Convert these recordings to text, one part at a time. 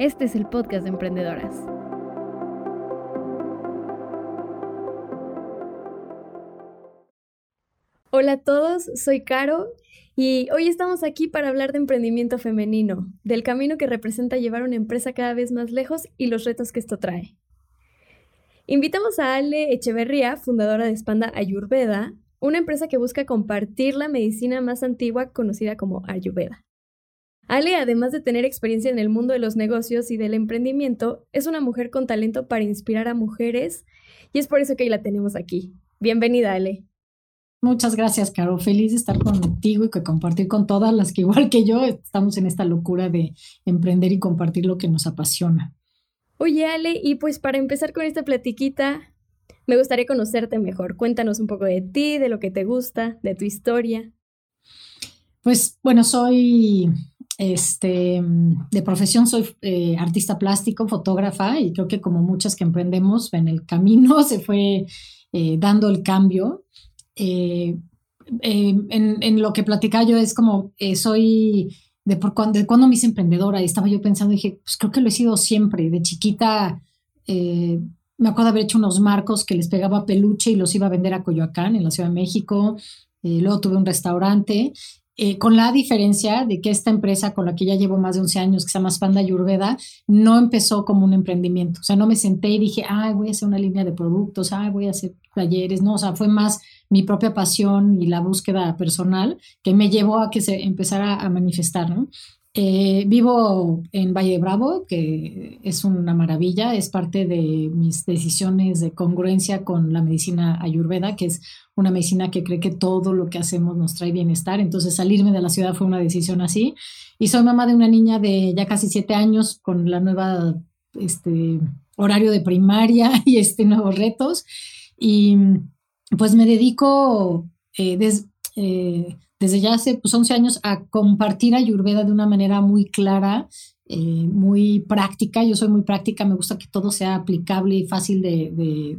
Este es el podcast de emprendedoras. Hola a todos, soy Caro y hoy estamos aquí para hablar de emprendimiento femenino, del camino que representa llevar una empresa cada vez más lejos y los retos que esto trae. Invitamos a Ale Echeverría, fundadora de Espanda Ayurveda, una empresa que busca compartir la medicina más antigua conocida como Ayurveda. Ale, además de tener experiencia en el mundo de los negocios y del emprendimiento, es una mujer con talento para inspirar a mujeres y es por eso que hoy la tenemos aquí. Bienvenida, Ale. Muchas gracias, Caro. Feliz de estar contigo y que compartir con todas las que igual que yo estamos en esta locura de emprender y compartir lo que nos apasiona. Oye, Ale, y pues para empezar con esta platiquita, me gustaría conocerte mejor. Cuéntanos un poco de ti, de lo que te gusta, de tu historia. Pues bueno, soy este, de profesión soy eh, artista plástico, fotógrafa, y creo que como muchas que emprendemos, en el camino se fue eh, dando el cambio. Eh, en, lo que platicaba yo es como, soy de, cuando, de cuando me hice emprendedora, y estaba yo pensando, dije, pues creo que lo he sido siempre, de chiquita. me acuerdo haber hecho unos marcos que les pegaba peluche y los iba a vender a Coyoacán, en la Ciudad de México. luego tuve un restaurante eh, con la diferencia de que esta empresa con la que ya llevo más de 11 años, que se llama Spanda Yurveda, no empezó como un emprendimiento. O sea, no me senté y dije, ay, voy a hacer una línea de productos, ay, voy a hacer talleres. No, o sea, fue más mi propia pasión y la búsqueda personal que me llevó a que se empezara a manifestar, ¿no? Eh, vivo en Valle de Bravo, que es una maravilla, es parte de mis decisiones de congruencia con la medicina ayurveda, que es una medicina que cree que todo lo que hacemos nos trae bienestar. Entonces salirme de la ciudad fue una decisión así. Y soy mamá de una niña de ya casi siete años con la nueva este, horario de primaria y este nuevos retos. Y pues me dedico eh, eh, desde ya hace pues, 11 años a compartir Ayurveda de una manera muy clara, eh, muy práctica. Yo soy muy práctica, me gusta que todo sea aplicable y fácil de,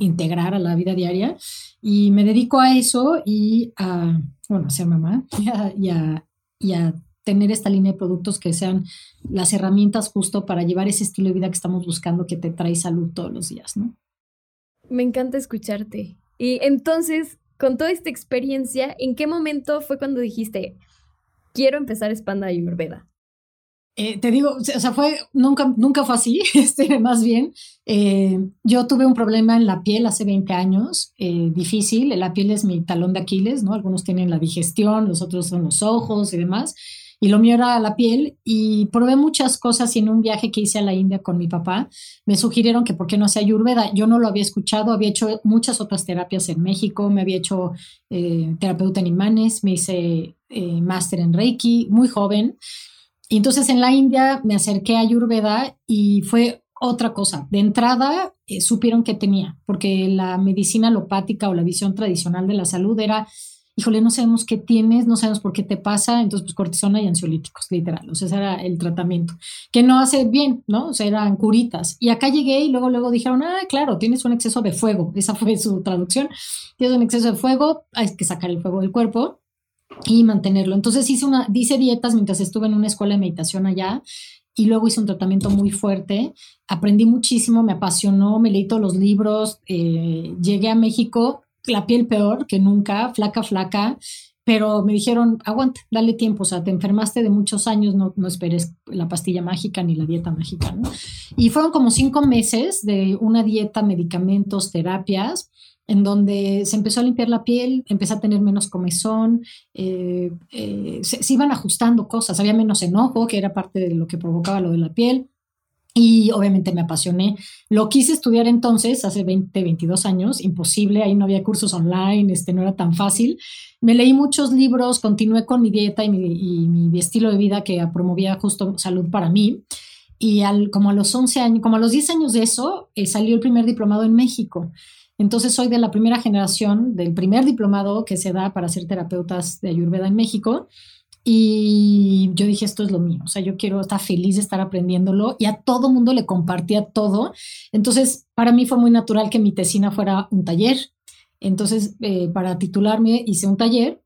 integrar a la vida diaria. Y me dedico a eso y a, bueno, a ser mamá y a, y a tener esta línea de productos que sean las herramientas justo para llevar ese estilo de vida que estamos buscando que te trae salud todos los días, ¿no? Me encanta escucharte. Y entonces, con toda esta experiencia, ¿en qué momento fue cuando dijiste, quiero empezar Espanda Ayurveda? Eh, te digo, o sea, fue, nunca, nunca fue así, este, más bien, eh, yo tuve un problema en la piel hace 20 años, eh, difícil, la piel es mi talón de Aquiles, ¿no? Algunos tienen la digestión, los otros son los ojos y demás, y lo mío era la piel y probé muchas cosas y en un viaje que hice a la India con mi papá me sugirieron que por qué no hacía ayurveda. Yo no lo había escuchado, había hecho muchas otras terapias en México, me había hecho eh, terapeuta en imanes, me hice eh, máster en Reiki, muy joven. Y entonces en la India me acerqué a ayurveda y fue otra cosa. De entrada eh, supieron que tenía, porque la medicina alopática o la visión tradicional de la salud era híjole, no sabemos qué tienes, no sabemos por qué te pasa, entonces pues cortisona y ansiolíticos, literal, o sea, ese era el tratamiento, que no hace bien, ¿no? O sea, eran curitas. Y acá llegué y luego, luego dijeron, ah, claro, tienes un exceso de fuego, esa fue su traducción, tienes un exceso de fuego, hay que sacar el fuego del cuerpo y mantenerlo. Entonces hice, una, hice dietas mientras estuve en una escuela de meditación allá y luego hice un tratamiento muy fuerte. Aprendí muchísimo, me apasionó, me leí todos los libros, eh, llegué a México la piel peor que nunca, flaca, flaca, pero me dijeron, aguanta, dale tiempo, o sea, te enfermaste de muchos años, no, no esperes la pastilla mágica ni la dieta mágica, ¿no? Y fueron como cinco meses de una dieta, medicamentos, terapias, en donde se empezó a limpiar la piel, empecé a tener menos comezón, eh, eh, se, se, iban ajustando cosas, había menos enojo, que era parte de lo que provocaba lo de la piel, y obviamente me apasioné. Lo quise estudiar entonces, hace 20, 22 años, imposible, ahí no había cursos online, este, no era tan fácil. Me leí muchos libros, continué con mi dieta y mi, estilo de vida que promovía justo salud para mí. Y al, como a los 11 años, como a los 10 años de eso, eh, salió el primer diplomado en México. Entonces soy de la primera generación del primer diplomado que se da para ser terapeutas de Ayurveda en México. Y yo dije, esto es lo mío, o sea, yo quiero estar feliz de estar aprendiéndolo y a todo mundo le compartía todo. Entonces, para mí fue muy natural que mi tesina fuera un taller. Entonces, eh, para titularme hice un taller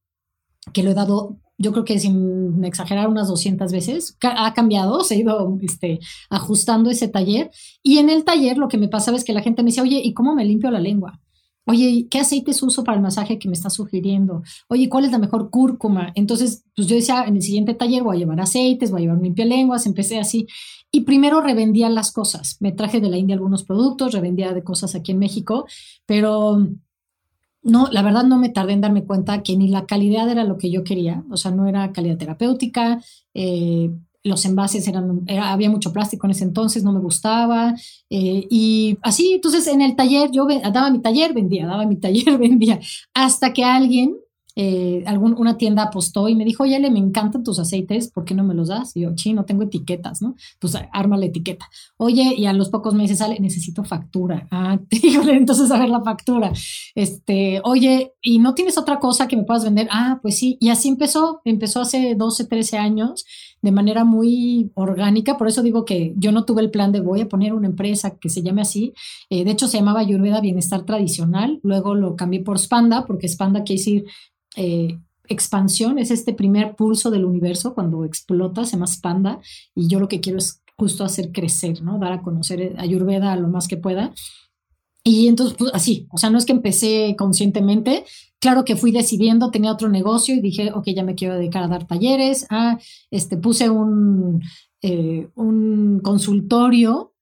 que lo he dado yo creo que sin exagerar unas 200 veces, ha cambiado, se ha ido este, ajustando ese taller. Y en el taller lo que me pasaba es que la gente me decía, oye, ¿y cómo me limpio la lengua? Oye, ¿qué aceites uso para el masaje que me está sugiriendo? Oye, ¿cuál es la mejor cúrcuma? Entonces, pues yo decía, en el siguiente taller voy a llevar aceites, voy a llevar limpia lenguas, empecé así. Y primero revendía las cosas. Me traje de la India algunos productos, revendía de cosas aquí en México, pero no, la verdad no me tardé en darme cuenta que ni la calidad era lo que yo quería, o sea, no era calidad terapéutica, eh, los envases eran, había mucho plástico en ese entonces, no me gustaba, eh, y así, entonces en el taller, yo daba mi taller, vendía, daba mi taller, vendía, hasta que alguien eh, una tienda apostó y me dijo, oye, me encantan tus aceites, ¿por qué no me los das? Y yo, sí, no tengo etiquetas, ¿no? Pues arma la etiqueta. Oye, y a los pocos meses sale, necesito factura. Ah, entonces a ver la factura. Este, oye, ¿y no tienes otra cosa que me puedas vender? Ah, pues sí. Y así empezó, empezó hace 12, 13 años de manera muy orgánica. Por eso digo que yo no tuve el plan de voy a poner una empresa que se llame así. Eh, de hecho, se llamaba Ayurveda Bienestar Tradicional. Luego lo cambié por Spanda, porque Spanda quiere decir eh, expansión, es este primer pulso del universo cuando explota, se llama Spanda. Y yo lo que quiero es justo hacer crecer, ¿no? Dar a conocer Ayurveda lo más que pueda. Y entonces, pues así, o sea, no es que empecé conscientemente, claro que fui decidiendo, tenía otro negocio y dije, ok, ya me quiero dedicar a dar talleres, ah, este, puse un, eh, un consultorio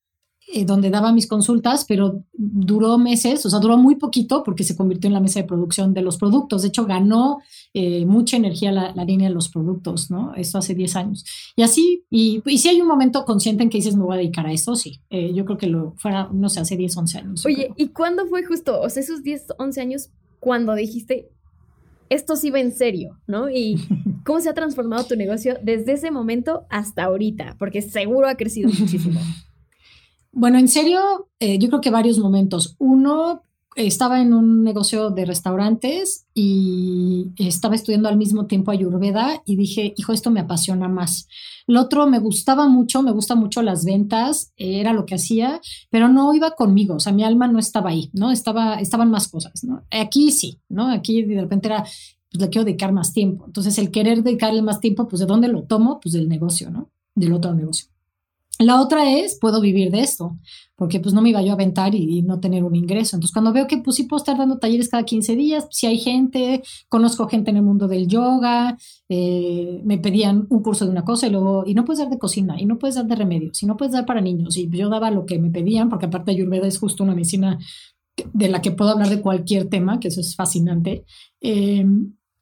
eh, donde daba mis consultas, pero duró meses, o sea, duró muy poquito porque se convirtió en la mesa de producción de los productos. De hecho, ganó eh, mucha energía la, línea de los productos, ¿no? Esto hace 10 años. Y así, y, y si hay un momento consciente en que dices, me voy a dedicar a esto, sí. Eh, yo creo que lo fuera, no sé, hace 10, 11 años. Oye, ¿y cuándo fue justo, o sea, esos 10, 11 años, cuando dijiste, esto sí va en serio, ¿no? Y cómo se ha transformado tu negocio desde ese momento hasta ahorita, porque seguro ha crecido muchísimo. Bueno, en serio, eh, yo creo que varios momentos. Uno, estaba en un negocio de restaurantes y estaba estudiando al mismo tiempo Ayurveda y dije, hijo, esto me apasiona más. Lo otro, me gustaba mucho, me gustan mucho las ventas, era lo que hacía, pero no iba conmigo, o sea, mi alma no estaba ahí, ¿no? Estaba, estaban más cosas, ¿no? Aquí sí, ¿no? Aquí de repente era, pues le quiero dedicar más tiempo. Entonces, el querer dedicarle más tiempo, pues ¿de dónde lo tomo? Pues del negocio, ¿no? Del otro negocio. La otra es, puedo vivir de esto, porque pues no me iba yo a aventar y, no tener un ingreso. Entonces, cuando veo que pues sí puedo estar dando talleres cada 15 días, si hay gente, conozco gente en el mundo del yoga, eh, me pedían un curso de una cosa y luego, y no puedes dar de cocina, y no puedes dar de remedios, y no puedes dar para niños. Y yo daba lo que me pedían, porque aparte Ayurveda es justo una medicina de la que puedo hablar de cualquier tema, que eso es fascinante. Eh,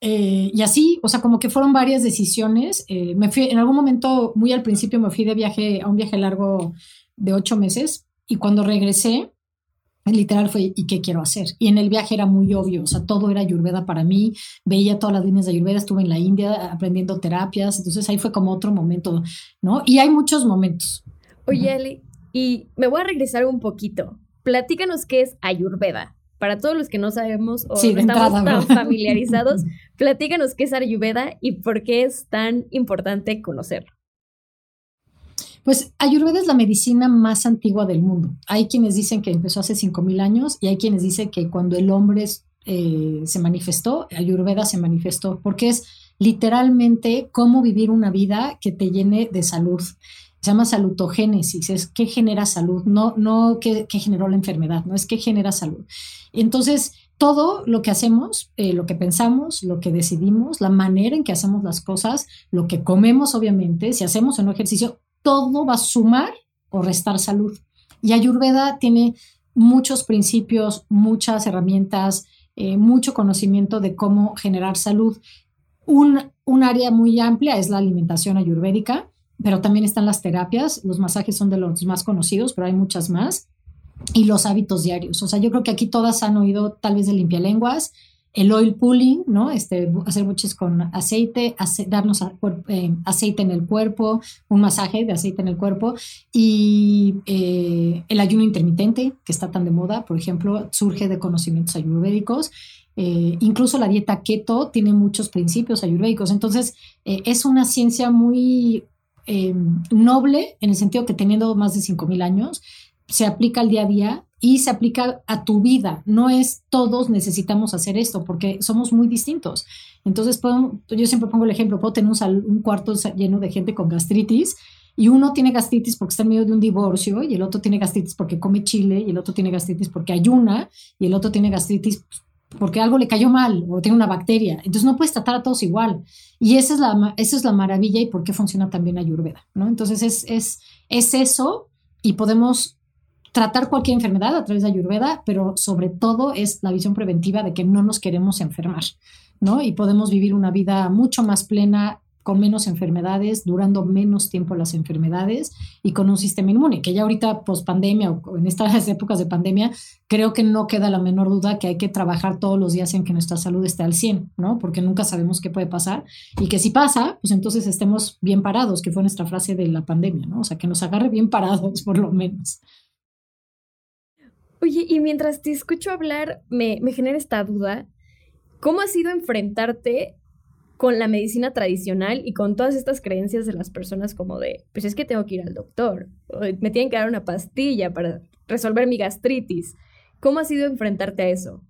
eh, y así, o sea, como que fueron varias decisiones. Eh, me fui, en algún momento, muy al principio, me fui de viaje a un viaje largo de ocho meses y cuando regresé, literal fue, ¿y qué quiero hacer? Y en el viaje era muy obvio, o sea, todo era Ayurveda para mí, veía todas las líneas de Ayurveda, estuve en la India aprendiendo terapias, entonces ahí fue como otro momento, ¿no? Y hay muchos momentos. Oye, Ali, y me voy a regresar un poquito. Platícanos qué es Ayurveda para todos los que no sabemos o no estamos tan familiarizados, platícanos qué es Ayurveda y por qué es tan importante conocerlo. Pues Ayurveda es la medicina más antigua del mundo. Hay quienes dicen que empezó hace 5.000 años y hay quienes dicen que cuando el hombre eh, se manifestó, Ayurveda se manifestó, porque es literalmente cómo vivir una vida que te llene de salud se llama salutogénesis, es qué genera salud, no, no qué, generó la enfermedad, no es qué genera salud. Entonces, todo lo que hacemos, eh, lo que pensamos, lo que decidimos, la manera en que hacemos las cosas, lo que comemos, obviamente, si hacemos un ejercicio, todo va a sumar o restar salud. Y Ayurveda tiene muchos principios, muchas herramientas, eh, mucho conocimiento de cómo generar salud. Un, un área muy amplia es la alimentación ayurvédica pero también están las terapias, los masajes son de los más conocidos, pero hay muchas más, y los hábitos diarios. O sea, yo creo que aquí todas han oído tal vez de limpialenguas, el oil pulling, ¿no? Este, hacer buches con aceite, darnos eh, aceite en el cuerpo, un masaje de aceite en el cuerpo y eh, el ayuno intermitente, que está tan de moda, por ejemplo, surge de conocimientos ayurvédicos. Eh, incluso la dieta keto tiene muchos principios ayurvédicos. Entonces, es una ciencia muy noble en el sentido que teniendo más de 5.000 años, se aplica al día a día y se aplica a tu vida. No es todos necesitamos hacer esto porque somos muy distintos. Entonces, yo siempre pongo el ejemplo, puedo tener un, cuarto lleno de gente con gastritis y uno tiene gastritis porque está en medio de un divorcio y el otro tiene gastritis porque come chile y el otro tiene gastritis porque ayuna y el otro tiene gastritis porque algo le cayó mal o tiene una bacteria. Entonces no puedes tratar a todos igual. Y esa es la, esa es la maravilla y por qué funciona también Ayurveda, ¿no? Entonces es, es, es eso y podemos tratar cualquier enfermedad a través de Ayurveda, pero sobre todo es la visión preventiva de que no nos queremos enfermar, ¿no? Y podemos vivir una vida mucho más plena con menos enfermedades, durando menos tiempo las enfermedades y con un sistema inmune, que ya ahorita post pandemia o en estas épocas de pandemia, creo que no queda la menor duda que hay que trabajar todos los días en que nuestra salud esté al 100, ¿no? Porque nunca sabemos qué puede pasar y que si pasa, pues entonces estemos bien parados, que fue nuestra frase de la pandemia, ¿no? O sea, que nos agarre bien parados por lo menos. Oye, y mientras te escucho hablar, me, me genera esta duda, ¿cómo ha sido enfrentarte con la medicina tradicional y con todas estas creencias de las personas como de, pues es que tengo que ir al doctor, o me tienen que dar una pastilla para resolver mi gastritis. ¿Cómo ha sido enfrentarte a eso?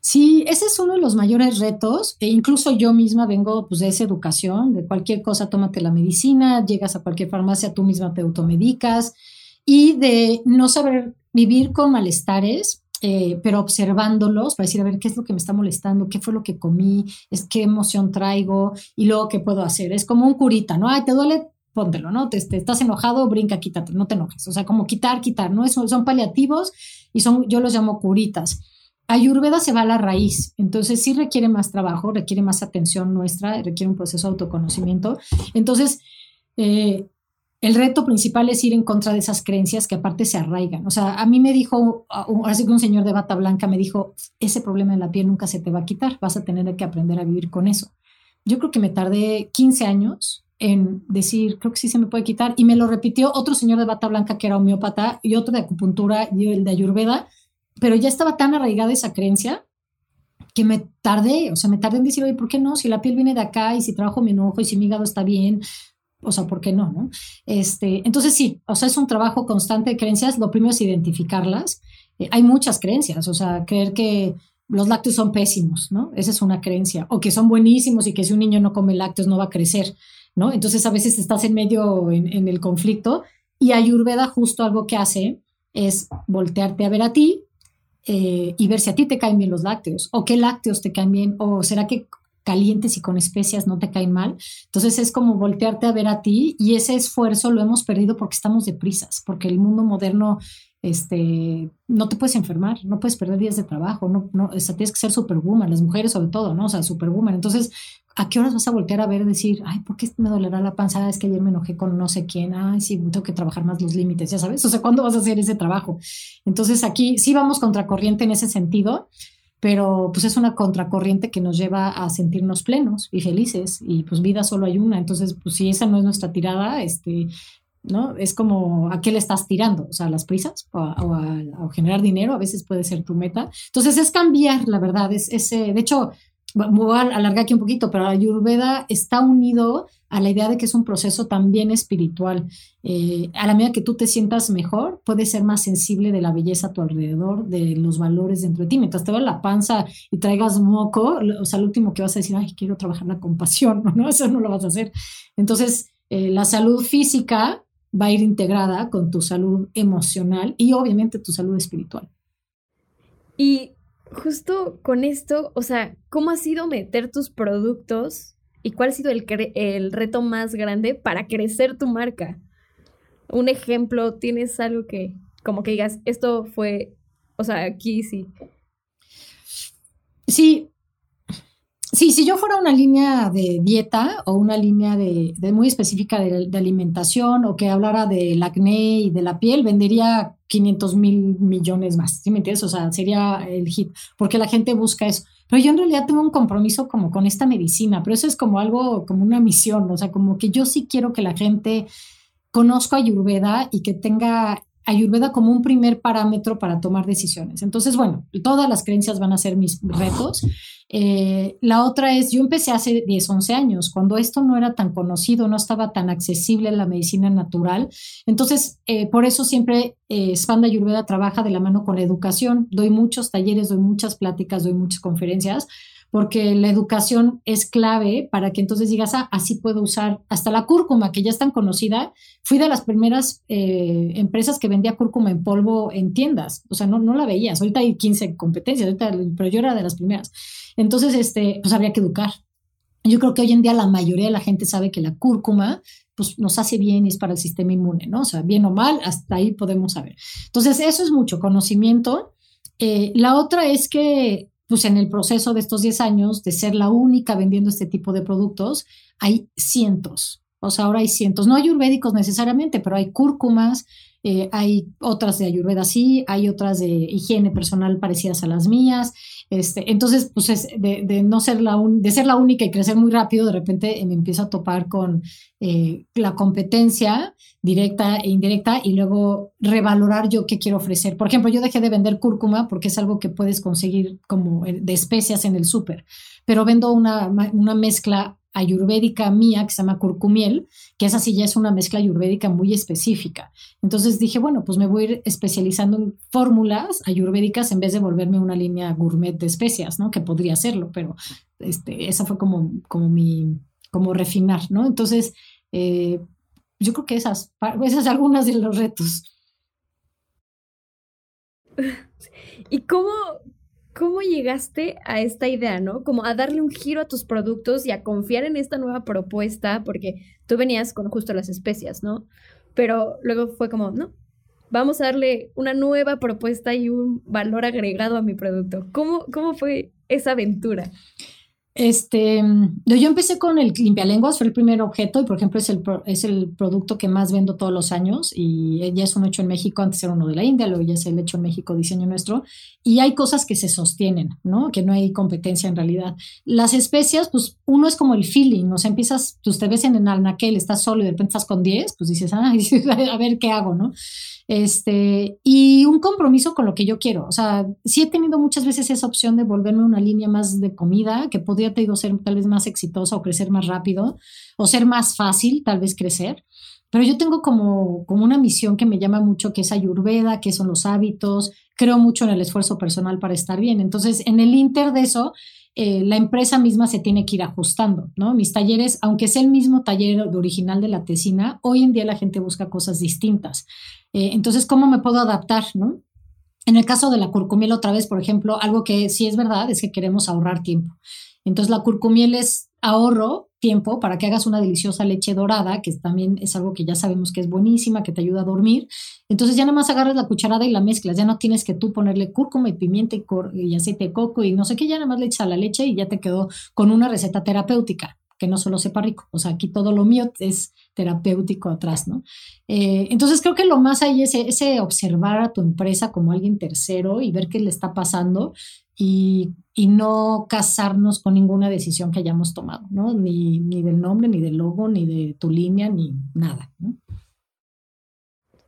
Sí, ese es uno de los mayores retos, e incluso yo misma vengo pues, de esa educación, de cualquier cosa, tómate la medicina, llegas a cualquier farmacia, tú misma te automedicas, y de no saber vivir con malestares eh, pero observándolos para decir, a ver, ¿qué es lo que me está molestando? ¿Qué fue lo que comí? ¿Es, ¿Qué emoción traigo? Y luego, ¿qué puedo hacer? Es como un curita, ¿no? Ay, te duele, póntelo, ¿no? Te, estás enojado, brinca, quítate, no te enojes. O sea, como quitar, quitar, ¿no? Son, son paliativos y son, yo los llamo curitas. Ayurveda se va a la raíz, entonces sí requiere más trabajo, requiere más atención nuestra, requiere un proceso de autoconocimiento. Entonces, eh, el reto principal es ir en contra de esas creencias que aparte se arraigan. O sea, a mí me dijo, que un señor de bata blanca me dijo, ese problema en la piel nunca se te va a quitar, vas a tener que aprender a vivir con eso. Yo creo que me tardé 15 años en decir, creo que sí se me puede quitar, y me lo repitió otro señor de bata blanca que era homeópata y otro de acupuntura y el de ayurveda, pero ya estaba tan arraigada esa creencia que me tardé, o sea, me tardé en decir, oye, ¿por qué no? Si la piel viene de acá y si trabajo mi enojo y si mi hígado está bien, o sea, ¿por qué no? no? Este, entonces sí, o sea, es un trabajo constante de creencias. Lo primero es identificarlas. Eh, hay muchas creencias, o sea, creer que los lácteos son pésimos, ¿no? Esa es una creencia. O que son buenísimos y que si un niño no come lácteos no va a crecer, ¿no? Entonces a veces estás en medio en, el conflicto y Ayurveda justo algo que hace es voltearte a ver a ti eh, y ver si a ti te caen bien los lácteos o qué lácteos te caen bien o será que calientes y con especias no te caen mal. Entonces es como voltearte a ver a ti y ese esfuerzo lo hemos perdido porque estamos deprisas, porque el mundo moderno este, no te puedes enfermar, no puedes perder días de trabajo, no, no, o sea, tienes que ser superwoman, las mujeres sobre todo, ¿no? O sea, superwoman. Entonces, ¿a qué horas vas a voltear a ver, decir, ay, ¿por qué me dolerá la panza? Es que ayer me enojé con no sé quién, ay, sí, tengo que trabajar más los límites, ya sabes, o sea, ¿cuándo vas a hacer ese trabajo? Entonces, aquí sí vamos contracorriente en ese sentido, pero pues es una contracorriente que nos lleva a sentirnos plenos y felices y pues vida solo hay una, entonces pues si esa no es nuestra tirada, este, ¿no? Es como a qué le estás tirando, o sea, a las prisas o a, generar dinero, a veces puede ser tu meta. Entonces es cambiar, la verdad, es ese, de hecho, voy a alargar aquí un poquito, pero la Ayurveda está unido a la idea de que es un proceso también espiritual. Eh, a la medida que tú te sientas mejor, puedes ser más sensible de la belleza a tu alrededor, de los valores dentro de ti. Mientras te va la panza y traigas moco, o sea, lo último que vas a decir, ay, quiero trabajar la compasión, ¿no? Eso no lo vas a hacer. Entonces, eh, la salud física va a ir integrada con tu salud emocional y obviamente tu salud espiritual. Y justo con esto, o sea, ¿cómo ha sido meter tus productos y cuál ha sido el, el reto más grande para crecer tu marca? Un ejemplo, ¿tienes algo que, como que digas, esto fue, o sea, aquí sí? Sí, Sí, si yo fuera una línea de dieta o una línea de, muy específica de, alimentación o que hablara del acné y de la piel, vendería 500 mil millones más, ¿sí me entiendes? O sea, sería el hit, porque la gente busca eso. Pero yo en realidad tengo un compromiso como con esta medicina, pero eso es como algo, como una misión, o sea, como que yo sí quiero que la gente conozca Ayurveda y que tenga Ayurveda como un primer parámetro para tomar decisiones. Entonces, bueno, todas las creencias van a ser mis retos. Eh, la otra es, yo empecé hace 10, 11 años, cuando esto no era tan conocido, no estaba tan accesible en la medicina natural. Entonces, eh, por eso siempre eh, Spanda Ayurveda trabaja de la mano con la educación. Doy muchos talleres, doy muchas pláticas, doy muchas conferencias porque la educación es clave para que entonces digas, ah, así puedo usar hasta la cúrcuma, que ya es tan conocida. Fui de las primeras eh, empresas que vendía cúrcuma en polvo en tiendas, o sea, no, no la veías. Ahorita hay 15 competencias, ahorita, pero yo era de las primeras. Entonces, este, pues habría que educar. Yo creo que hoy en día la mayoría de la gente sabe que la cúrcuma pues nos hace bien y es para el sistema inmune, ¿no? O sea, bien o mal, hasta ahí podemos saber. Entonces, eso es mucho conocimiento. Eh, la otra es que pues en el proceso de estos 10 años de ser la única vendiendo este tipo de productos, hay cientos. O sea, ahora hay cientos. No ayurvédicos necesariamente, pero hay cúrcumas, eh, hay otras de ayurveda sí, hay otras de higiene personal parecidas a las mías. Este, entonces, pues es de, no ser la de ser la única y crecer muy rápido, de repente me empiezo a topar con eh, la competencia directa e indirecta y luego revalorar yo qué quiero ofrecer. Por ejemplo, yo dejé de vender cúrcuma porque es algo que puedes conseguir como de especias en el súper, pero vendo una, una mezcla ayurvédica mía que se llama curcumiel, que esa sí ya es una mezcla ayurvédica muy específica. Entonces dije, bueno, pues me voy a ir especializando en fórmulas ayurvédicas en vez de volverme una línea gourmet de especias, ¿no? Que podría hacerlo, pero este, esa fue como, como mi, como refinar, ¿no? Entonces, eh, yo creo que esas, esas algunas de los retos. ¿Y cómo, ¿Cómo llegaste a esta idea, no? Como a darle un giro a tus productos y a confiar en esta nueva propuesta, porque tú venías con justo las especias, ¿no? Pero luego fue como, no, vamos a darle una nueva propuesta y un valor agregado a mi producto. ¿Cómo, cómo fue esa aventura? Este, yo empecé con el limpialenguas, fue el primer objeto y por ejemplo es el, es el producto que más vendo todos los años y ya es un hecho en México, antes era uno de la India, luego ya es el hecho en México, diseño nuestro y hay cosas que se sostienen, ¿no? Que no hay competencia en realidad. Las especias, pues uno es como el feeling, o sea, empiezas, tú te ves en el anaquel, estás solo y de repente estás con 10, pues dices, ah, a ver qué hago, ¿no? Este, y un compromiso con lo que yo quiero. O sea, sí he tenido muchas veces esa opción de volverme una línea más de comida, que podría, te digo, ser tal vez más exitosa o crecer más rápido, o ser más fácil, tal vez crecer. Pero yo tengo como, como una misión que me llama mucho, que es ayurveda, que son los hábitos. Creo mucho en el esfuerzo personal para estar bien. Entonces, en el inter de eso, eh, la empresa misma se tiene que ir ajustando, ¿no? Mis talleres, aunque sea el mismo taller original de la tesina, hoy en día la gente busca cosas distintas. Eh, entonces, ¿cómo me puedo adaptar, no? En el caso de la curcumiel, otra vez, por ejemplo, algo que sí es verdad es que queremos ahorrar tiempo. Entonces, la curcumiel es ahorro tiempo para que hagas una deliciosa leche dorada, que también es algo que ya sabemos que es buenísima, que te ayuda a dormir. Entonces ya nada más agarras la cucharada y la mezclas, ya no tienes que tú ponerle cúrcuma y pimienta y, y aceite de coco y no sé qué, ya nada más le echas a la leche y ya te quedó con una receta terapéutica que no solo sepa rico. O sea, aquí todo lo mío es terapéutico atrás, ¿no? Eh, entonces creo que lo más ahí es ese observar a tu empresa como alguien tercero y ver qué le está pasando y, no casarnos con ninguna decisión que hayamos tomado, ¿no? Ni, ni del nombre, ni del logo, ni de tu línea, ni nada, ¿no?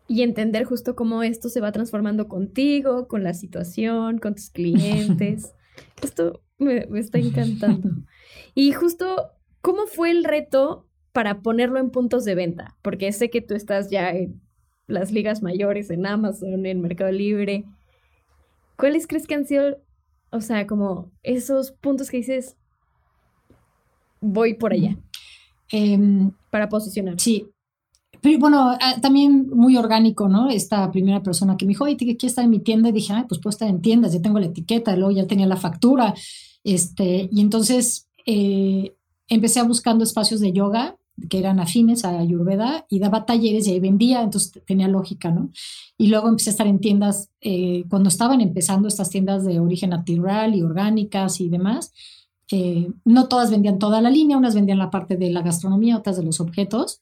Y entender justo cómo esto se va transformando contigo, con la situación, con tus clientes. esto me, me está encantando. Y justo, ¿cómo fue el reto para ponerlo en puntos de venta? Porque sé que tú estás ya en las ligas mayores, en Amazon, en Mercado Libre. ¿Cuáles crees que han sido o sea, como esos puntos que dices, voy por allá. Em, para posicionar. Sí. Pero bueno, ah, también muy orgánico, ¿no? Esta primera persona que me dijo, oye, ¿qué estar en mi tienda? Y dije, pues puedo estar en tiendas, ya tengo la etiqueta, luego ya tenía la factura. Este, y entonces eh, empecé buscando espacios de yoga que eran afines a Ayurveda y daba talleres y ahí vendía, entonces tenía lógica, ¿no? Y luego empecé a estar en tiendas, eh, cuando estaban empezando estas tiendas de origen natural y orgánicas y demás, eh, no todas vendían toda la línea, unas vendían la parte de la gastronomía, otras de los objetos.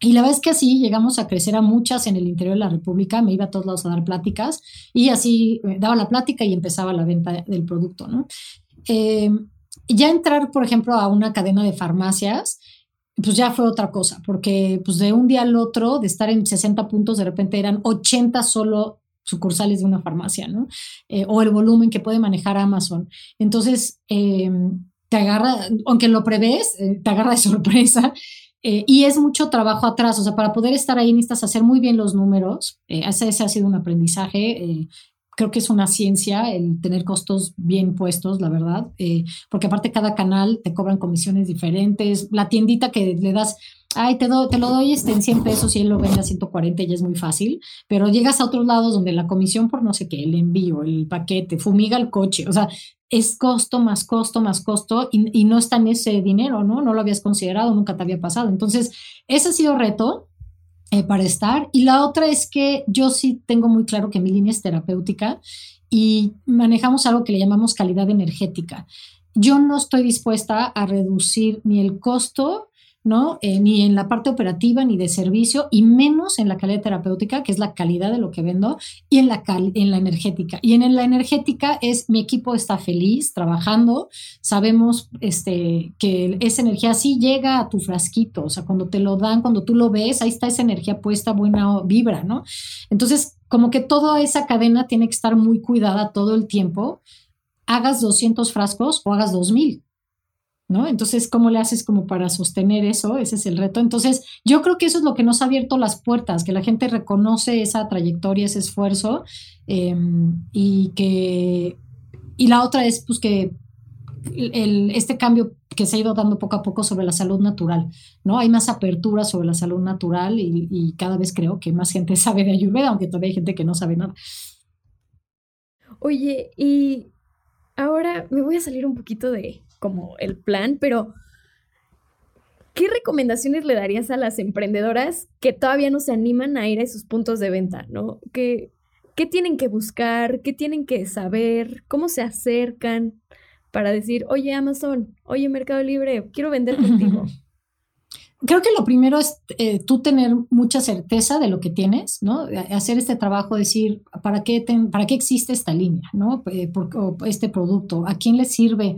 Y la verdad es que así llegamos a crecer a muchas en el interior de la República, me iba a todos lados a dar pláticas y así eh, daba la plática y empezaba la venta del producto, ¿no? Ya entrar, por ejemplo, a una cadena de farmacias, pues ya fue otra cosa, porque pues de un día al otro, de estar en 60 puntos, de repente eran 80 solo sucursales de una farmacia, ¿no? Eh, o el volumen que puede manejar Amazon. Entonces, eh, te agarra, aunque lo prevés, eh, te agarra de sorpresa. y es mucho trabajo atrás, o sea, para poder estar ahí necesitas hacer muy bien los números. ese, ese, ha sido un aprendizaje creo que es una ciencia el tener costos bien puestos, la verdad, eh, porque aparte cada canal te cobran comisiones diferentes, la tiendita que le das, ay, te, te lo doy este en 100 pesos y él lo vende a 140 ya es muy fácil, pero llegas a otros lados donde la comisión por no sé qué, el envío, el paquete, fumiga el coche, o sea, es costo más costo más costo y, y no está en ese dinero, ¿no? No lo habías considerado, nunca te había pasado. Entonces, ese ha sido reto eh, para estar. Y la otra es que yo sí tengo muy claro que mi línea es terapéutica y manejamos algo que le llamamos calidad energética. Yo no estoy dispuesta a reducir ni el costo ¿no? Eh, ni en la parte operativa ni de servicio y menos en la calidad terapéutica, que es la calidad de lo que vendo, y en la, en la energética. Y en, la energética es mi equipo está feliz trabajando, sabemos este, que esa energía sí llega a tu frasquito, o sea, cuando te lo dan, cuando tú lo ves, ahí está esa energía puesta, buena vibra, ¿no? Entonces, como que toda esa cadena tiene que estar muy cuidada todo el tiempo, hagas 200 frascos o hagas 2000 ¿no? Entonces, ¿cómo le haces como para sostener eso? Ese es el reto. Entonces, yo creo que eso es lo que nos ha abierto las puertas, que la gente reconoce esa trayectoria, ese esfuerzo em, y que... Y la otra es, pues, que este cambio que se ha ido dando poco a poco sobre la salud natural, ¿no? Hay más apertura sobre la salud natural y, y cada vez creo que más gente sabe de Ayurveda, aunque todavía hay gente que no sabe nada. Oye, y ahora me voy a salir un poquito de, como el plan, pero ¿qué recomendaciones le darías a las emprendedoras que todavía no se animan a ir a esos puntos de venta, ¿no? ¿Qué, qué tienen que buscar? ¿Qué tienen que saber? ¿Cómo se acercan para decir, oye Amazon, oye Mercado Libre, quiero vender contigo? Creo que lo primero es eh, tú tener mucha certeza de lo que tienes, ¿no? Hacer este trabajo, decir, ¿para qué, ¿para qué existe esta línea, ¿no? Eh, por, este producto, ¿a quién le sirve?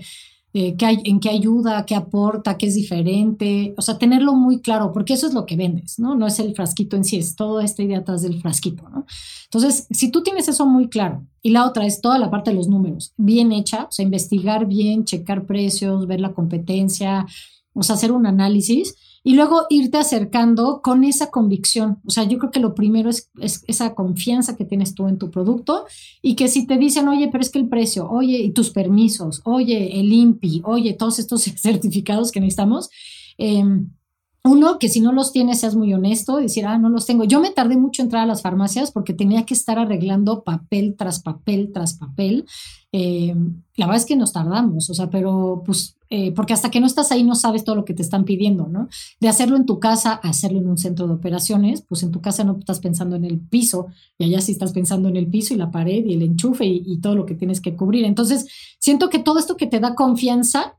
Eh, hay, en qué ayuda, qué aporta, qué es diferente, o sea, tenerlo muy claro, porque eso es lo que vendes, ¿no? No es el frasquito en sí, es toda esta idea atrás del frasquito, ¿no? Entonces, si tú tienes eso muy claro, y la otra es toda la parte de los números, bien hecha, o sea, investigar bien, checar precios, ver la competencia, o sea, hacer un análisis, y luego irte acercando con esa convicción. O sea, yo creo que lo primero es, esa confianza que tienes tú en tu producto y que si te dicen, oye, pero es que el precio, oye, y tus permisos, oye, el INPI, oye, todos estos certificados que necesitamos, eh, uno, que si no los tienes, seas muy honesto, decir, ah, no los tengo. Yo me tardé mucho en entrar a las farmacias porque tenía que estar arreglando papel tras papel tras papel. Eh, la verdad es que nos tardamos, o sea, pero pues, eh, porque hasta que no estás ahí no sabes todo lo que te están pidiendo, ¿no? De hacerlo en tu casa hacerlo en un centro de operaciones, pues en tu casa no estás pensando en el piso y allá sí estás pensando en el piso y la pared y el enchufe y todo lo que tienes que cubrir. Entonces, siento que todo esto que te da confianza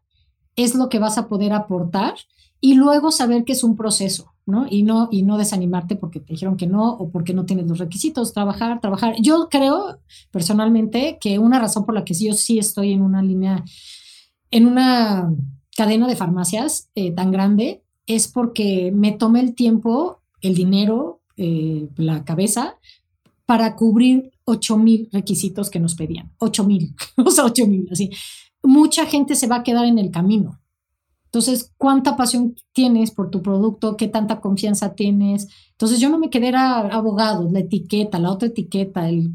es lo que vas a poder aportar y luego saber que es un proceso, ¿no? Y no, y no desanimarte porque te dijeron que no o porque no tienes los requisitos, trabajar, trabajar. Yo creo personalmente que una razón por la que yo sí estoy en una línea, en una cadena de farmacias eh, tan grande, es porque me tomé el tiempo, el dinero, eh, la cabeza, para cubrir 8 mil requisitos que nos pedían. 8 mil, o sea, 8 mil, así. Mucha gente se va a quedar en el camino entonces, ¿cuánta pasión tienes por tu producto? ¿Qué tanta confianza tienes? Entonces, yo no me quedé, era abogado, la etiqueta, la otra etiqueta, el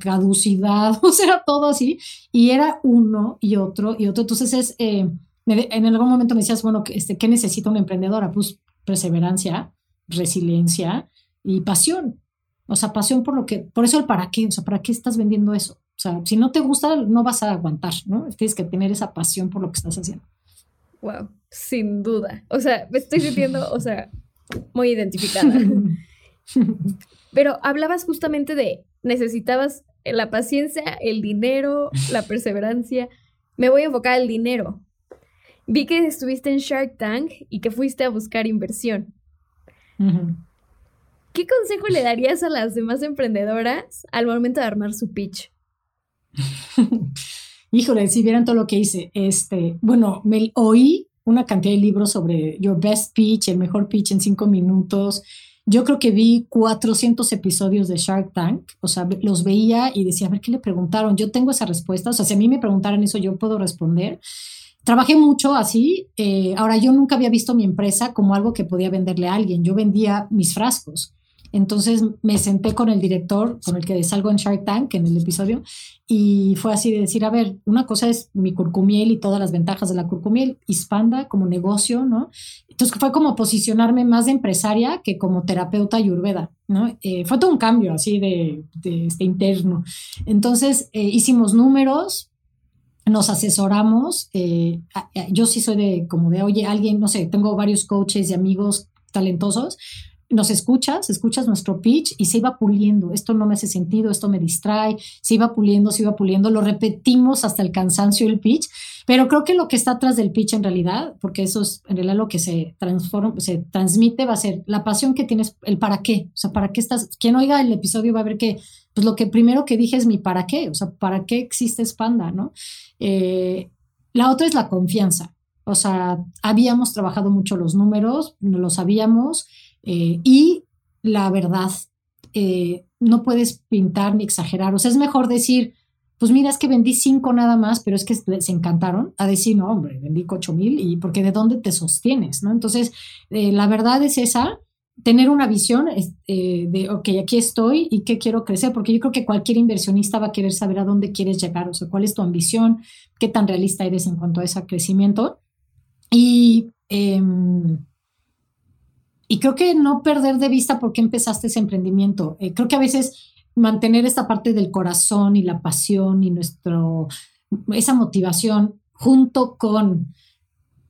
caducidad, o sea, todo así. Y era uno y otro y otro. Entonces, es, eh, en algún momento me decías, bueno, este, ¿qué necesita una emprendedora? Pues perseverancia, resiliencia y pasión. O sea, pasión por lo que, por eso el para qué, o sea, ¿para qué estás vendiendo eso? O sea, si no te gusta, no vas a aguantar, ¿no? Tienes que tener esa pasión por lo que estás haciendo. Wow, sin duda. O sea, me estoy sintiendo, o sea, muy identificada. Pero hablabas justamente de necesitabas la paciencia, el dinero, la perseverancia. Me voy a enfocar al dinero. Vi que estuviste en Shark Tank y que fuiste a buscar inversión. ¿Qué consejo le darías a las demás emprendedoras al momento de armar su pitch? híjole, si vieran todo lo que hice, este, bueno, me oí una cantidad de libros sobre Your Best Pitch, el mejor pitch en cinco minutos. Yo creo que vi 400 episodios de Shark Tank, o sea, los veía y decía, a ver, ¿qué le preguntaron? Yo tengo esa respuesta, o sea, si a mí me preguntaran eso, yo puedo responder. Trabajé mucho así. Eh, ahora, yo nunca había visto mi empresa como algo que podía venderle a alguien. Yo vendía mis frascos. Entonces me senté con el director, con el que salgo en Shark Tank en el episodio, y fue así de decir, a ver, una cosa es mi curcumiel y todas las ventajas de la curcumiel, Hispanda como negocio, ¿no? Entonces fue como posicionarme más de empresaria que como terapeuta ayurveda, ¿no? Eh, fue todo un cambio así de, este interno. Entonces eh, hicimos números, nos asesoramos. Eh, yo sí soy de como de, oye, alguien, no sé, tengo varios coaches y amigos talentosos nos escuchas, escuchas nuestro pitch y se iba puliendo. Esto no me hace sentido, esto me distrae, se iba puliendo, se iba puliendo. Lo repetimos hasta el cansancio el pitch, pero creo que lo que está atrás del pitch en realidad, porque eso es en realidad lo que se transforma, se transmite, va a ser la pasión que tienes, el para qué. O sea, para qué estás. Quien oiga el episodio va a ver que, pues lo que primero que dije es mi para qué. O sea, para qué existe Spanda, ¿no? Eh, la otra es la confianza. O sea, habíamos trabajado mucho los números, lo sabíamos eh, y la verdad, eh, no puedes pintar ni exagerar. O sea, es mejor decir, pues mira, es que vendí cinco nada más, pero es que se encantaron, a decir, no, hombre, vendí ocho mil y porque de dónde te sostienes, ¿no? Entonces, eh, la verdad es esa, tener una visión de, ok, aquí estoy y qué quiero crecer, porque yo creo que cualquier inversionista va a querer saber a dónde quieres llegar, o sea, cuál es tu ambición, qué tan realista eres en cuanto a ese crecimiento. Y em, y creo que no perder de vista por qué empezaste ese emprendimiento. Eh, creo que a veces mantener esta parte del corazón y la pasión y nuestro, esa motivación junto con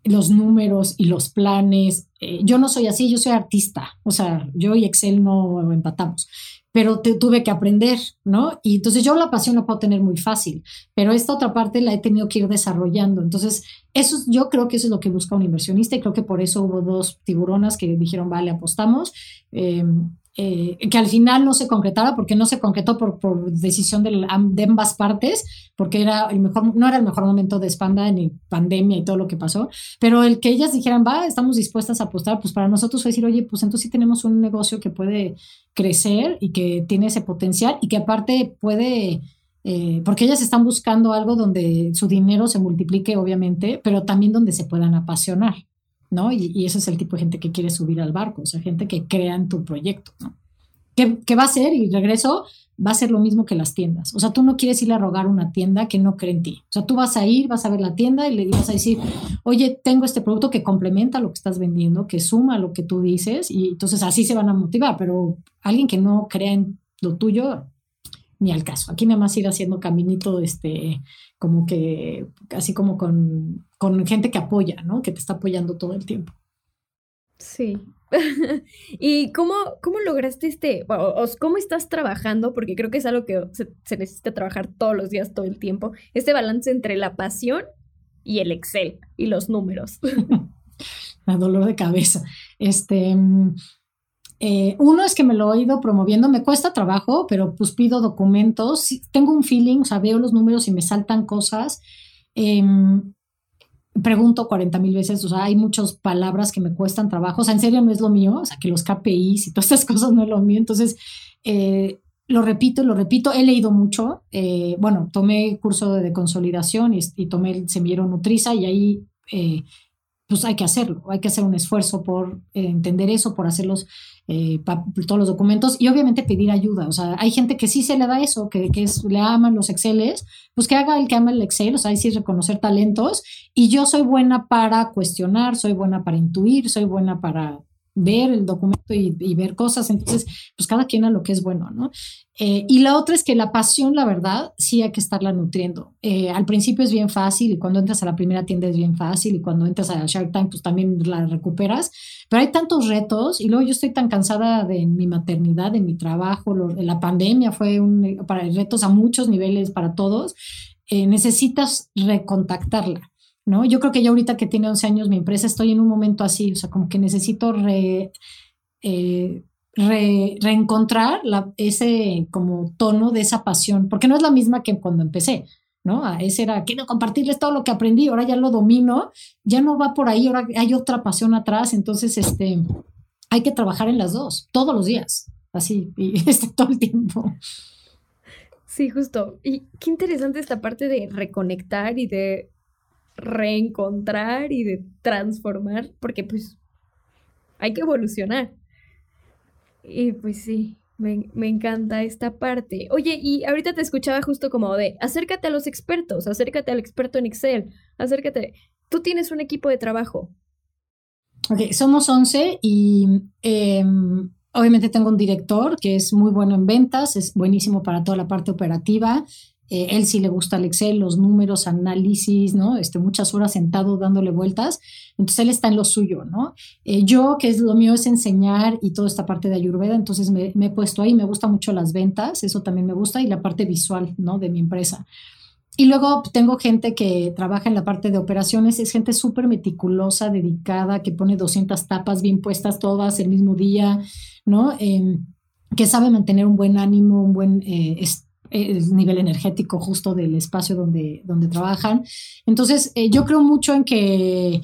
los números y los planes. Eh, yo no soy así, yo soy artista. O sea, yo y Excel no empatamos pero tuve que aprender, ¿no? Y entonces yo la pasión la puedo tener muy fácil, pero esta otra parte la he tenido que ir desarrollando. Entonces, eso yo creo que eso es lo que busca un inversionista y creo que por eso hubo dos tiburonas que dijeron, vale, apostamos. Eh, eh, que al final no se concretara porque no se concretó por, decisión de, de, ambas partes, porque era el mejor, no era el mejor momento de Spanda ni pandemia y todo lo que pasó, pero el que ellas dijeran, va, estamos dispuestas a apostar, pues para nosotros fue decir, oye, pues entonces sí tenemos un negocio que puede crecer y que tiene ese potencial y que aparte puede... Eh, porque ellas están buscando algo donde su dinero se multiplique, obviamente, pero también donde se puedan apasionar. ¿No? Y, y, ese es el tipo de gente que quiere subir al barco, o sea, gente que crea en tu proyecto, ¿no? ¿Qué, va a ser? Y regreso, va a ser lo mismo que las tiendas. O sea, tú no quieres ir a rogar una tienda que no cree en ti. O sea, tú vas a ir, vas a ver la tienda y le vas a decir, oye, tengo este producto que complementa lo que estás vendiendo, que suma lo que tú dices, y entonces así se van a motivar, pero alguien que no crea en lo tuyo, ni al caso. Aquí nada más ir haciendo caminito, este, como que, así como con, con gente que apoya, ¿no? Que te está apoyando todo el tiempo. Sí. ¿Y cómo, cómo lograste este, o, cómo estás trabajando? Porque creo que es algo que se, se, necesita trabajar todos los días, todo el tiempo, este balance entre la pasión y el Excel y los números. A dolor de cabeza. Este, mm, eh, uno es que me lo he ido promoviendo, me cuesta trabajo, pero pues pido documentos, tengo un feeling, o sea, veo los números y me saltan cosas. Em, pregunto 40 mil veces, o sea, hay muchas palabras que me cuestan trabajo, o sea, en serio no es lo mío, o sea, que los KPIs y todas estas cosas no es lo mío, entonces eh, lo repito, lo repito, he leído mucho, eh, bueno, tomé curso de consolidación y, y tomé el semillero Nutriza y ahí pues hay que hacerlo, hay que hacer un esfuerzo por entender eso, por hacerlos eh, todos los documentos y obviamente pedir ayuda. O sea, hay gente que sí se le da eso, que, que es, le aman los Exceles, pues que haga el que ama el Excel, o sea, ahí sí reconocer talentos. Y yo soy buena para cuestionar, soy buena para intuir, soy buena para ver el documento y, ver cosas. Entonces, pues cada quien a lo que es bueno, ¿no? Eh, y la otra es que la pasión, la verdad, sí hay que estarla nutriendo. Eh, al principio es bien fácil y cuando entras a la primera tienda es bien fácil y cuando entras a Shark Tank, pues también la recuperas. Pero hay tantos retos y luego yo estoy tan cansada de mi maternidad, de mi trabajo, la pandemia fue un, para retos a muchos niveles para todos. Eh, necesitas recontactarla. ¿No? Yo creo que ya ahorita que tiene 11 años mi empresa estoy en un momento así, o sea, como que necesito eh, reencontrar ese como tono de esa pasión, porque no es la misma que cuando empecé. ¿no? A ese era, quiero compartirles todo lo que aprendí, ahora ya lo domino, ya no va por ahí, ahora hay otra pasión atrás, entonces, este, hay que trabajar en las dos, todos los días, así, y este, todo el tiempo. Sí, justo. Y qué interesante esta parte de reconectar y de reencontrar y de transformar, porque pues hay que evolucionar. Y pues sí, me, encanta esta parte. Oye, y ahorita te escuchaba justo como de, acércate a los expertos, acércate al experto en Excel, acércate. Tú tienes un equipo de trabajo. Ok, somos 11 y em, obviamente tengo un director que es muy bueno en ventas, es buenísimo para toda la parte operativa. Eh, él sí le gusta el Excel, los números, análisis, ¿no? Este, muchas horas sentado dándole vueltas. Entonces él está en lo suyo, ¿no? Eh, yo, que es lo mío, es enseñar y toda esta parte de Ayurveda, entonces me, he puesto ahí, me gusta mucho las ventas, eso también me gusta, y la parte visual, ¿no? De mi empresa. Y luego tengo gente que trabaja en la parte de operaciones, es gente súper meticulosa, dedicada, que pone 200 tapas bien puestas todas el mismo día, ¿no? Em, que sabe mantener un buen ánimo, un buen eh, el nivel energético justo del espacio donde, donde trabajan. Entonces, eh, yo creo mucho en que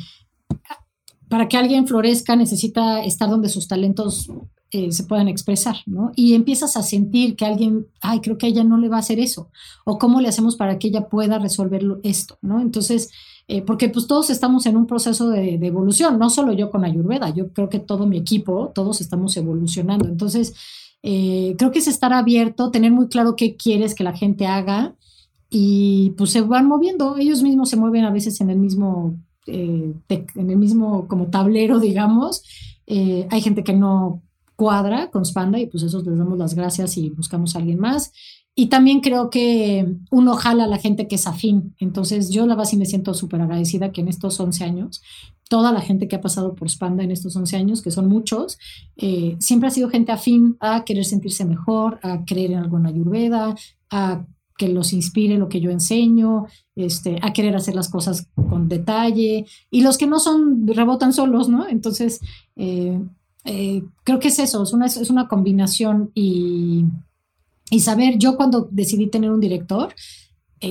para que alguien florezca necesita estar donde sus talentos eh, se puedan expresar, ¿no? Y empiezas a sentir que alguien, ay, creo que ella no le va a hacer eso, o cómo le hacemos para que ella pueda resolver esto, ¿no? Entonces, eh, porque pues todos estamos en un proceso de, de, evolución, no solo yo con Ayurveda, yo creo que todo mi equipo, todos estamos evolucionando. Entonces, eh, creo que es estar abierto, tener muy claro qué quieres que la gente haga y pues se van moviendo, ellos mismos se mueven a veces en el mismo, eh, en el mismo como tablero, digamos. Eh, hay gente que no cuadra con Spanda y pues eso les damos las gracias y buscamos a alguien más. Y también creo que uno jala a la gente que es afín. Entonces yo la verdad sí me siento súper agradecida que en estos 11 años toda la gente que ha pasado por Spanda en estos 11 años, que son muchos, eh, siempre ha sido gente afín a querer sentirse mejor, a creer en alguna ayurveda, a que los inspire lo que yo enseño, este, a querer hacer las cosas con detalle, y los que no son, rebotan solos, ¿no? Entonces, eh, eh, creo que es eso, es una, es una combinación y, y saber, yo cuando decidí tener un director,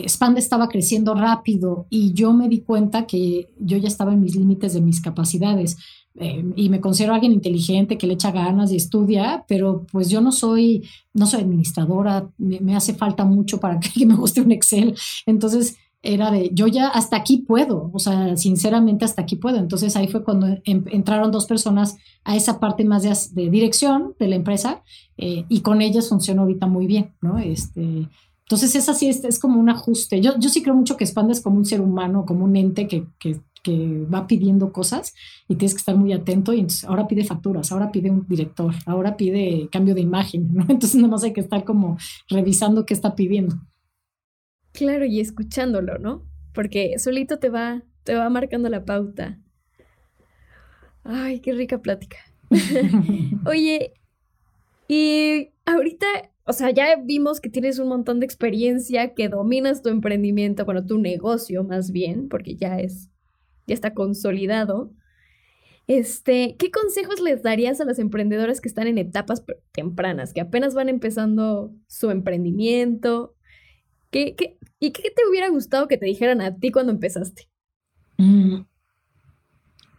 Spanda estaba creciendo rápido y yo me di cuenta que yo ya estaba en mis límites de mis capacidades. Eh, y me considero alguien inteligente que le echa ganas y estudia, pero pues yo no soy, no soy administradora, me, hace falta mucho para que, me guste un Excel. Entonces era de, yo ya hasta aquí puedo, o sea, sinceramente hasta aquí puedo. Entonces ahí fue cuando entraron dos personas a esa parte más de, dirección de la empresa eh, y con ellas funcionó ahorita muy bien, ¿no? Este, entonces es así, es, es como un ajuste. Yo, yo sí creo mucho que Spanda es como un ser humano, como un ente que, que, va pidiendo cosas y tienes que estar muy atento y ahora pide facturas, ahora pide un director, ahora pide cambio de imagen, ¿no? Entonces nada más hay que estar como revisando qué está pidiendo. Claro, y escuchándolo, ¿no? Porque solito te va, te va marcando la pauta. Ay, qué rica plática. Oye, y ahorita o sea, ya vimos que tienes un montón de experiencia, que dominas tu emprendimiento, bueno, tu negocio más bien, porque ya es, ya está consolidado. Este, ¿qué consejos les darías a las emprendedoras que están en etapas tempranas, que apenas van empezando su emprendimiento? ¿Qué, qué, ¿Y qué te hubiera gustado que te dijeran a ti cuando empezaste? Mm,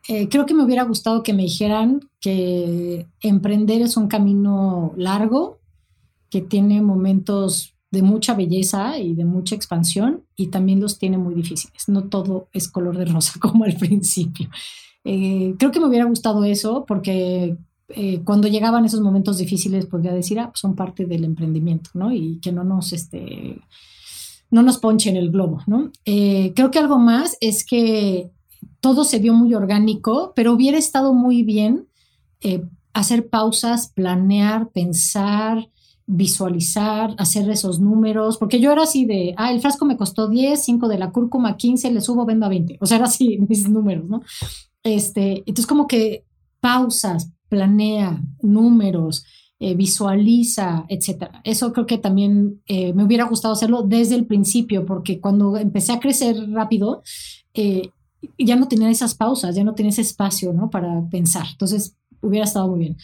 eh, creo que me hubiera gustado que me dijeran que emprender es un camino largo, que tiene momentos de mucha belleza y de mucha expansión y también los tiene muy difíciles. No todo es color de rosa como al principio. Eh, creo que me hubiera gustado eso porque eh, cuando llegaban esos momentos difíciles podría decir, ah, pues son parte del emprendimiento, ¿no? Y que no nos, este, no nos ponchen el globo, ¿no? Eh, creo que algo más es que todo se vio muy orgánico, pero hubiera estado muy bien hacer pausas, planear, pensar, visualizar, hacer esos números, porque yo era así de, ah, el frasco me costó 10, 5 de la cúrcuma, 15, le subo, vendo a 20. O sea, era así mis números, ¿no? Este, entonces como que pausas, planea, números, eh, visualiza, etcétera. Eso creo que también eh, me hubiera gustado hacerlo desde el principio, porque cuando empecé a crecer rápido, eh, ya no tenía esas pausas, ya no tenía ese espacio, ¿no? Para pensar. Entonces, hubiera estado muy bien.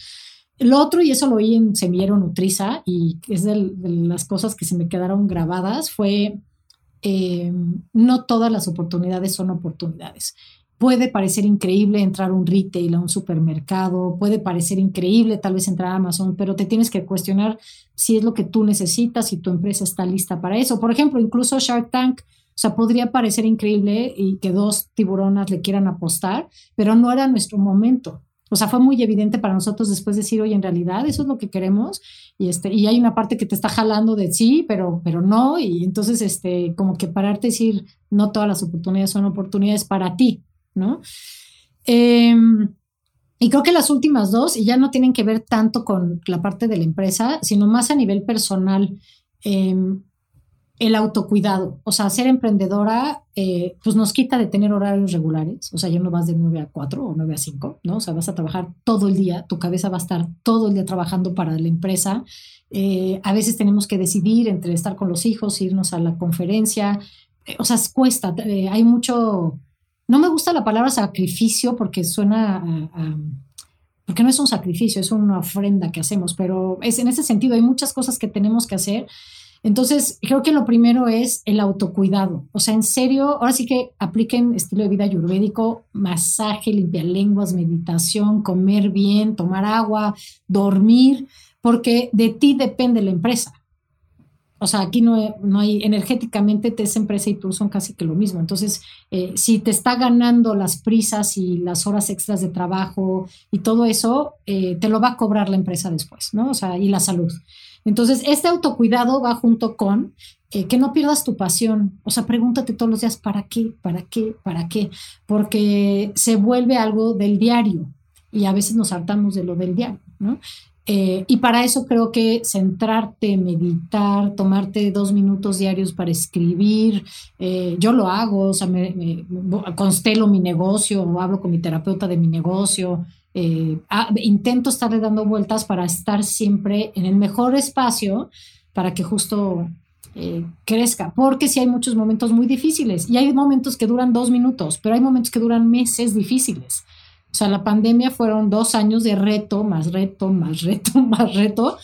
Lo otro, y eso lo oí en Semillero Nutriza, y es de, las cosas que se me quedaron grabadas, fue eh, no todas las oportunidades son oportunidades. Puede parecer increíble entrar a un retail, a un supermercado, puede parecer increíble tal vez entrar a Amazon, pero te tienes que cuestionar si es lo que tú necesitas, si tu empresa está lista para eso. Por ejemplo, incluso Shark Tank, o sea, podría parecer increíble y que dos tiburonas le quieran apostar, pero no era nuestro momento. O sea, fue muy evidente para nosotros después decir, oye, en realidad eso es lo que queremos. Y, este, y hay una parte que te está jalando de sí, pero, pero no. Y entonces, este, como que pararte y decir, no todas las oportunidades son oportunidades para ti, ¿no? Em, y creo que las últimas dos, y ya no tienen que ver tanto con la parte de la empresa, sino más a nivel personal. Em, el autocuidado, o sea, ser emprendedora, eh, pues nos quita de tener horarios regulares, o sea, ya no vas de 9 a 4 o 9 a 5, ¿no? O sea, vas a trabajar todo el día, tu cabeza va a estar todo el día trabajando para la empresa. Eh, a veces tenemos que decidir entre estar con los hijos, irnos a la conferencia, eh, o sea, cuesta, hay mucho, no me gusta la palabra sacrificio porque suena a, porque no es un sacrificio, es una ofrenda que hacemos, pero es en ese sentido, hay muchas cosas que tenemos que hacer entonces, creo que lo primero es el autocuidado. O sea, en serio, ahora sí que apliquen estilo de vida ayurvédico, masaje, lenguas, meditación, comer bien, tomar agua, dormir, porque de ti depende la empresa. O sea, aquí no, no hay, energéticamente esa empresa y tú son casi que lo mismo. Entonces, eh, si te está ganando las prisas y las horas extras de trabajo y todo eso, eh, te lo va a cobrar la empresa después, ¿no? O sea, y la salud. Entonces, este autocuidado va junto con eh, que no pierdas tu pasión. O sea, pregúntate todos los días, ¿para qué? ¿Para qué? ¿Para qué? Porque se vuelve algo del diario y a veces nos hartamos de lo del diario, ¿no? Eh, y para eso creo que centrarte, meditar, tomarte dos minutos diarios para escribir, eh, yo lo hago, o sea, constelo mi negocio o hablo con mi terapeuta de mi negocio, eh, ah, intento estarle dando vueltas para estar siempre en el mejor espacio para que justo eh, crezca, porque si hay muchos momentos muy difíciles y hay momentos que duran dos minutos, pero hay momentos que duran meses difíciles. O sea, la pandemia fueron dos años de reto, más reto, más reto, más reto,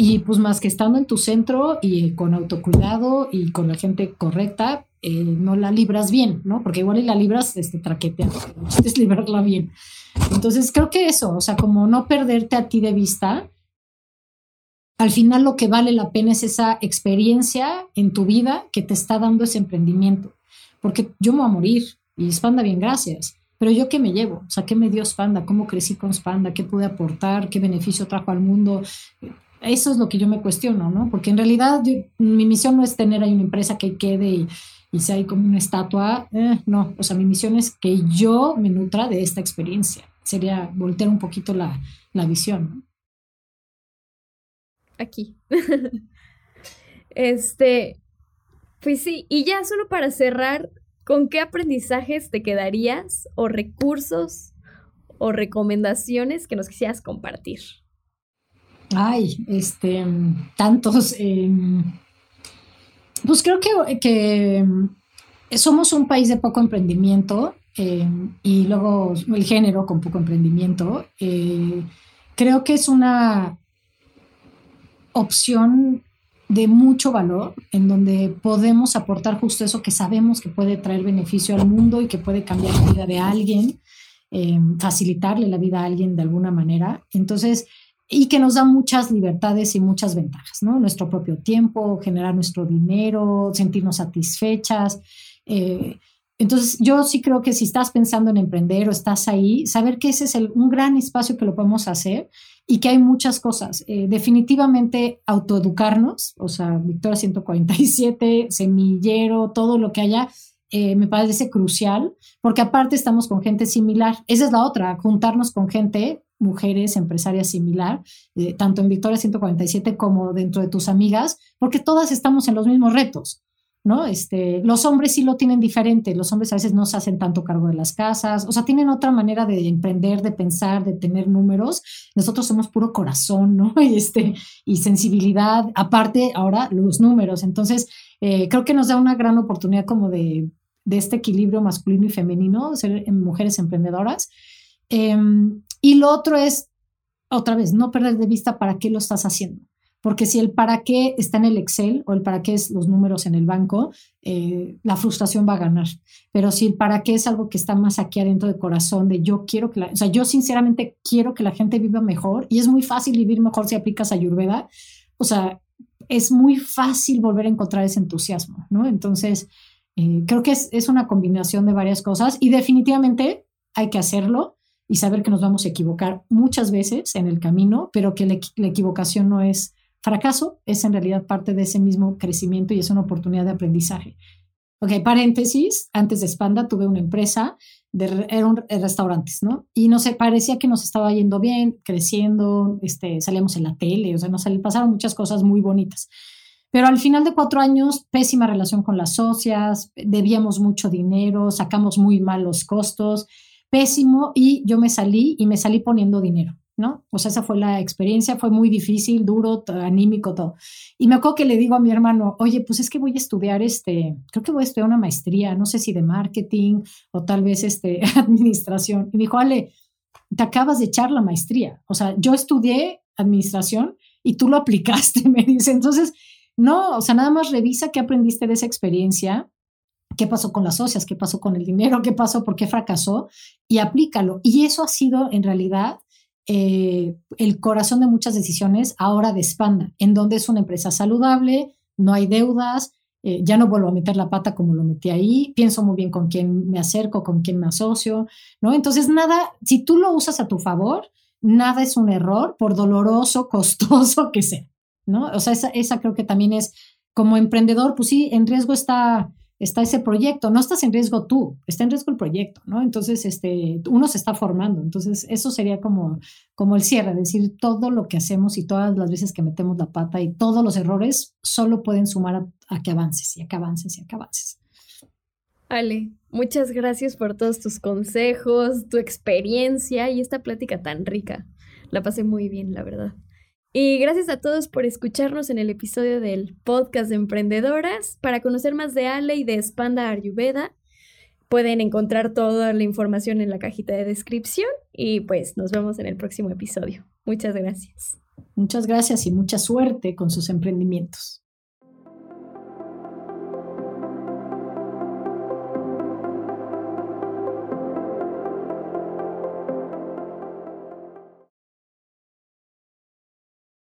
y pues más que estando en tu centro y con autocuidado y con la gente correcta, eh, no la libras bien, ¿no? Porque igual y la libras este, traqueteando, es librarla bien. Entonces creo que eso, o sea, como no perderte a ti de vista, al final lo que vale la pena es esa experiencia en tu vida que te está dando ese emprendimiento. Porque yo me voy a morir y Spanda bien, gracias. Pero yo qué me llevo, o sea, qué me dio Spanda, cómo crecí con Spanda, qué pude aportar, qué beneficio trajo al mundo. Eso es lo que yo me cuestiono, ¿no? Porque en realidad mi misión no es tener ahí una empresa que quede y, y sea ahí como una estatua. Eh, no, o sea, mi misión es que yo me nutra de esta experiencia. Sería voltear un poquito la, la visión. Aquí. este, pues sí, y ya solo para cerrar, ¿con qué aprendizajes te quedarías o recursos o recomendaciones que nos quisieras compartir? Ay, este, tantos. Em, pues creo que, somos un país de poco emprendimiento eh, y luego el género con poco emprendimiento. Eh, creo que es una opción de mucho valor en donde podemos aportar justo eso que sabemos que puede traer beneficio al mundo y que puede cambiar la vida de alguien, eh, facilitarle la vida a alguien de alguna manera. Entonces, y que nos da muchas libertades y muchas ventajas, ¿no? Nuestro propio tiempo, generar nuestro dinero, sentirnos satisfechas. Eh, entonces, yo sí creo que si estás pensando en emprender o estás ahí, saber que ese es un gran espacio que lo podemos hacer y que hay muchas cosas. Eh, definitivamente autoeducarnos, o sea, Victoria 147, semillero, todo lo que haya, eh, me parece crucial, porque aparte estamos con gente similar. Esa es la otra, juntarnos con gente mujeres empresarias similar, eh, tanto en Victoria 147 como dentro de tus amigas, porque todas estamos en los mismos retos. ¿no? Este, los hombres sí lo tienen diferente, los hombres a veces no se hacen tanto cargo de las casas, o sea, tienen otra manera de emprender, de pensar, de tener números. Nosotros somos puro corazón, ¿no? Y, este, y sensibilidad, aparte ahora los números. Entonces, eh, creo que nos da una gran oportunidad como de, de este equilibrio masculino y femenino, ser mujeres emprendedoras. Em, y lo otro es, otra vez, no perder de vista para qué lo estás haciendo. Porque si el para qué está en el Excel o el para qué es los números en el banco, eh, la frustración va a ganar. Pero si el para qué es algo que está más aquí adentro de corazón, de yo quiero que la, o sea, yo sinceramente quiero que la gente viva mejor y es muy fácil vivir mejor si aplicas Ayurveda. O sea, es muy fácil volver a encontrar ese entusiasmo, ¿no? Entonces, eh, creo que es, es una combinación de varias cosas y definitivamente hay que hacerlo y saber que nos vamos a equivocar muchas veces en el camino, pero que la, equivocación no es fracaso, es en realidad parte de ese mismo crecimiento y es una oportunidad de aprendizaje. Ok, paréntesis, antes de Spanda tuve una empresa de eran restaurantes, ¿no? Y no sé, parecía que nos estaba yendo bien, creciendo, este, salíamos en la tele, o sea, nos pasaron muchas cosas muy bonitas. Pero al final de cuatro años, pésima relación con las socias, debíamos mucho dinero, sacamos muy mal los costos pésimo y yo me salí y me salí poniendo dinero, ¿no? O sea, esa fue la experiencia, fue muy difícil, duro, anímico, todo. Y me acuerdo que le digo a mi hermano, oye, pues es que voy a estudiar este, creo que voy a estudiar una maestría, no sé si de marketing o tal vez este, administración. Y me dijo, Ale, te acabas de echar la maestría. O sea, yo estudié administración y tú lo aplicaste, me dice. Entonces, no, o sea, nada más revisa qué aprendiste de esa experiencia qué pasó con las socias, qué pasó con el dinero, qué pasó, por qué fracasó, y aplícalo. Y eso ha sido en realidad eh, el corazón de muchas decisiones ahora de Spanda, en donde es una empresa saludable, no hay deudas, eh, ya no vuelvo a meter la pata como lo metí ahí, pienso muy bien con quién me acerco, con quién me asocio, ¿no? Entonces, nada, si tú lo usas a tu favor, nada es un error, por doloroso, costoso que sea, ¿no? O sea, esa, esa creo que también es, como emprendedor, pues sí, en riesgo está está ese proyecto, no estás en riesgo tú, está en riesgo el proyecto, ¿no? Entonces, este, uno se está formando, entonces eso sería como, como el cierre, decir todo lo que hacemos y todas las veces que metemos la pata y todos los errores solo pueden sumar a, que avances y a que avances y a que avances. Ale, muchas gracias por todos tus consejos, tu experiencia y esta plática tan rica. La pasé muy bien, la verdad. Y gracias a todos por escucharnos en el episodio del podcast de emprendedoras. Para conocer más de Ale y de Spanda Ayurveda, pueden encontrar toda la información en la cajita de descripción y pues nos vemos en el próximo episodio. Muchas gracias. Muchas gracias y mucha suerte con sus emprendimientos.